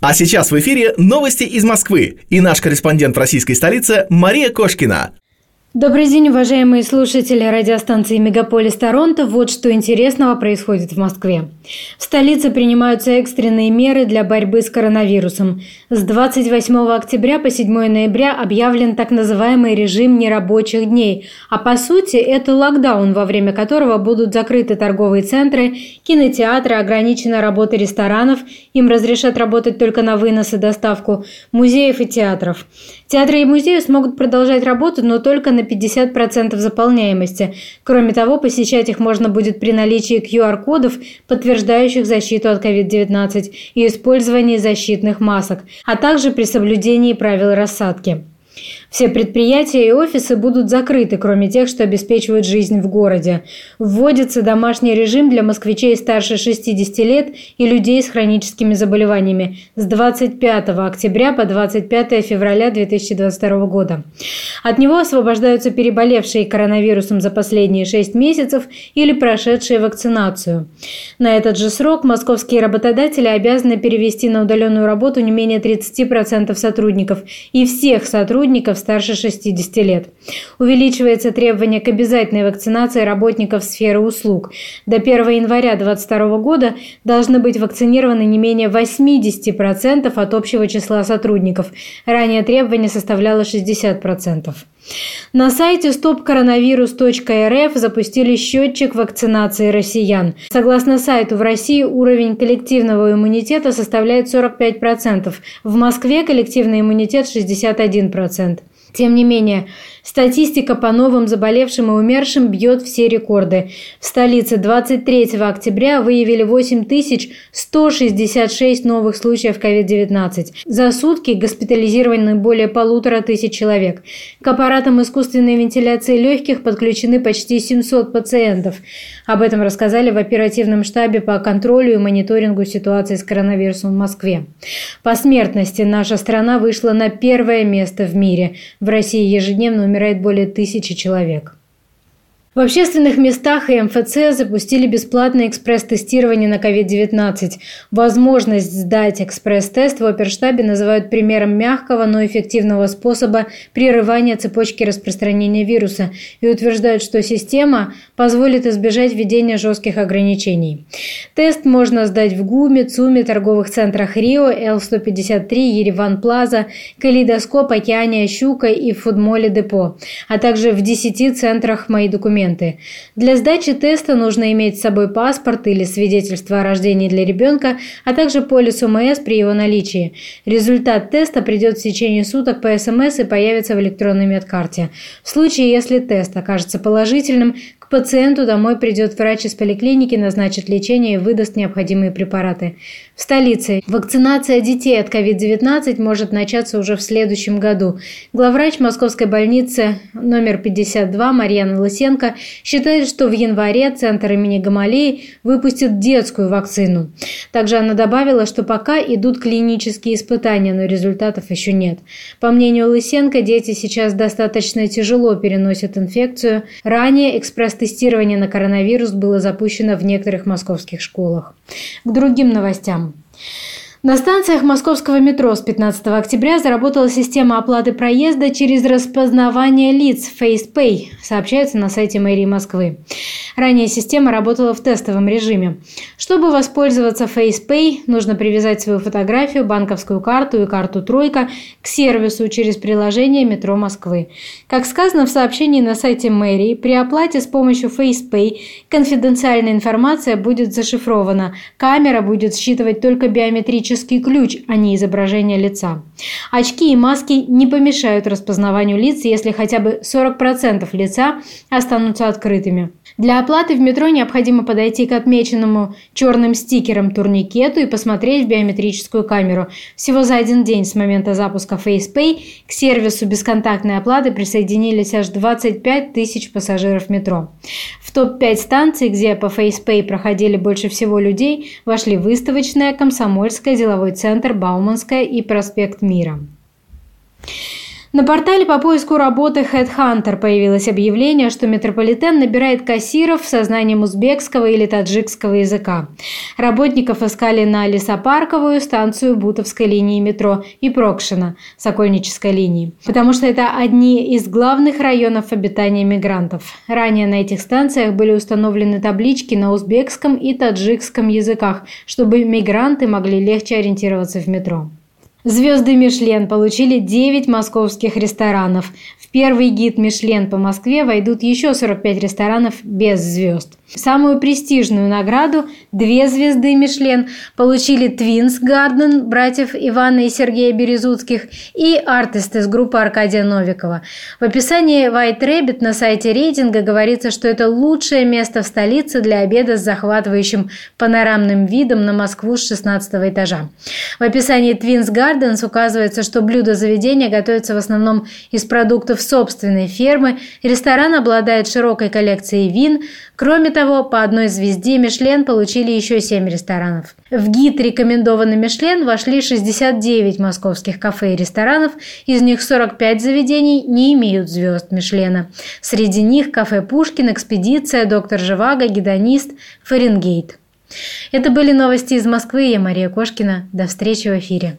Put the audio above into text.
А сейчас в эфире новости из Москвы и наш корреспондент в российской столице Мария Кошкина. Добрый день, уважаемые слушатели радиостанции «Мегаполис Торонто». Вот что интересного происходит в Москве. В столице принимаются экстренные меры для борьбы с коронавирусом. С 28 октября по 7 ноября объявлен так называемый режим нерабочих дней. А по сути это локдаун, во время которого будут закрыты торговые центры, кинотеатры, ограничена работа ресторанов, им разрешат работать только на вынос и доставку, музеев и театров. Театры и музеи смогут продолжать работу, но только на 50% заполняемости. Кроме того, посещать их можно будет при наличии QR-кодов, подтверждающих защиту от COVID-19 и использовании защитных масок, а также при соблюдении правил рассадки. Все предприятия и офисы будут закрыты, кроме тех, что обеспечивают жизнь в городе. Вводится домашний режим для москвичей старше 60 лет и людей с хроническими заболеваниями с 25 октября по 25 февраля 2022 года. От него освобождаются переболевшие коронавирусом за последние 6 месяцев или прошедшие вакцинацию. На этот же срок московские работодатели обязаны перевести на удаленную работу не менее 30% сотрудников и всех сотрудников старше 60 лет. Увеличивается требование к обязательной вакцинации работников сферы услуг. До 1 января 2022 года должны быть вакцинированы не менее 80% от общего числа сотрудников. Ранее требование составляло 60%. На сайте stopcoronavirus.rf запустили счетчик вакцинации россиян. Согласно сайту, в России уровень коллективного иммунитета составляет 45%, в Москве коллективный иммунитет 61%. Тем не менее, статистика по новым заболевшим и умершим бьет все рекорды. В столице 23 октября выявили 8166 новых случаев COVID-19. За сутки госпитализированы более полутора тысяч человек. К аппаратам искусственной вентиляции легких подключены почти 700 пациентов. Об этом рассказали в оперативном штабе по контролю и мониторингу ситуации с коронавирусом в Москве. По смертности наша страна вышла на первое место в мире. В России ежедневно умирает более тысячи человек. В общественных местах и МФЦ запустили бесплатное экспресс-тестирование на COVID-19. Возможность сдать экспресс-тест в оперштабе называют примером мягкого, но эффективного способа прерывания цепочки распространения вируса и утверждают, что система позволит избежать введения жестких ограничений. Тест можно сдать в ГУМе, ЦУМе, торговых центрах Рио, Л-153, Ереван Плаза, Калейдоскоп, Океания, Щука и Фудмоле Депо, а также в 10 центрах «Мои документы» документы. Для сдачи теста нужно иметь с собой паспорт или свидетельство о рождении для ребенка, а также полис ОМС при его наличии. Результат теста придет в течение суток по СМС и появится в электронной медкарте. В случае, если тест окажется положительным, к пациенту домой придет врач из поликлиники, назначит лечение и выдаст необходимые препараты. В столице вакцинация детей от COVID-19 может начаться уже в следующем году. Главврач Московской больницы номер 52 Марьяна Лысенко считает, что в январе Центр имени Гамалеи выпустит детскую вакцину. Также она добавила, что пока идут клинические испытания, но результатов еще нет. По мнению Лысенко, дети сейчас достаточно тяжело переносят инфекцию. Ранее экспресс тестирование на коронавирус было запущено в некоторых московских школах. К другим новостям. На станциях московского метро с 15 октября заработала система оплаты проезда через распознавание лиц FacePay, сообщается на сайте мэрии Москвы. Ранее система работала в тестовом режиме. Чтобы воспользоваться FacePay, нужно привязать свою фотографию, банковскую карту и карту «Тройка» к сервису через приложение «Метро Москвы». Как сказано в сообщении на сайте мэрии, при оплате с помощью FacePay конфиденциальная информация будет зашифрована. Камера будет считывать только биометрический ключ, а не изображение лица. Очки и маски не помешают распознаванию лиц, если хотя бы 40% лица останутся открытыми. Для оплаты в метро необходимо подойти к отмеченному черным стикером турникету и посмотреть в биометрическую камеру. Всего за один день с момента запуска FacePay к сервису бесконтактной оплаты присоединились аж 25 тысяч пассажиров метро. В топ-5 станций, где по FacePay проходили больше всего людей, вошли выставочная, комсомольская, деловой центр, Бауманская и проспект Мира. На портале по поиску работы Headhunter появилось объявление, что метрополитен набирает кассиров со знанием узбекского или таджикского языка. Работников искали на Лесопарковую, станцию Бутовской линии метро и Прокшина, Сокольнической линии, потому что это одни из главных районов обитания мигрантов. Ранее на этих станциях были установлены таблички на узбекском и таджикском языках, чтобы мигранты могли легче ориентироваться в метро. Звезды Мишлен получили 9 московских ресторанов. В первый гид Мишлен по Москве войдут еще 45 ресторанов без звезд. Самую престижную награду две звезды Мишлен получили Twins Garden братьев Ивана и Сергея Березутских и Артист из группы Аркадия Новикова. В описании White Rabbit на сайте рейтинга говорится, что это лучшее место в столице для обеда с захватывающим панорамным видом на Москву с 16 этажа. В описании Twins Gardens указывается, что блюда заведения готовятся в основном из продуктов собственной фермы, ресторан обладает широкой коллекцией вин, кроме того, по одной звезде Мишлен получили еще 7 ресторанов. В гид рекомендованный Мишлен вошли 69 московских кафе и ресторанов, из них 45 заведений не имеют звезд Мишлена. Среди них кафе Пушкин, Экспедиция, Доктор Живаго, Гедонист, Фаренгейт. Это были новости из Москвы. Я Мария Кошкина. До встречи в эфире.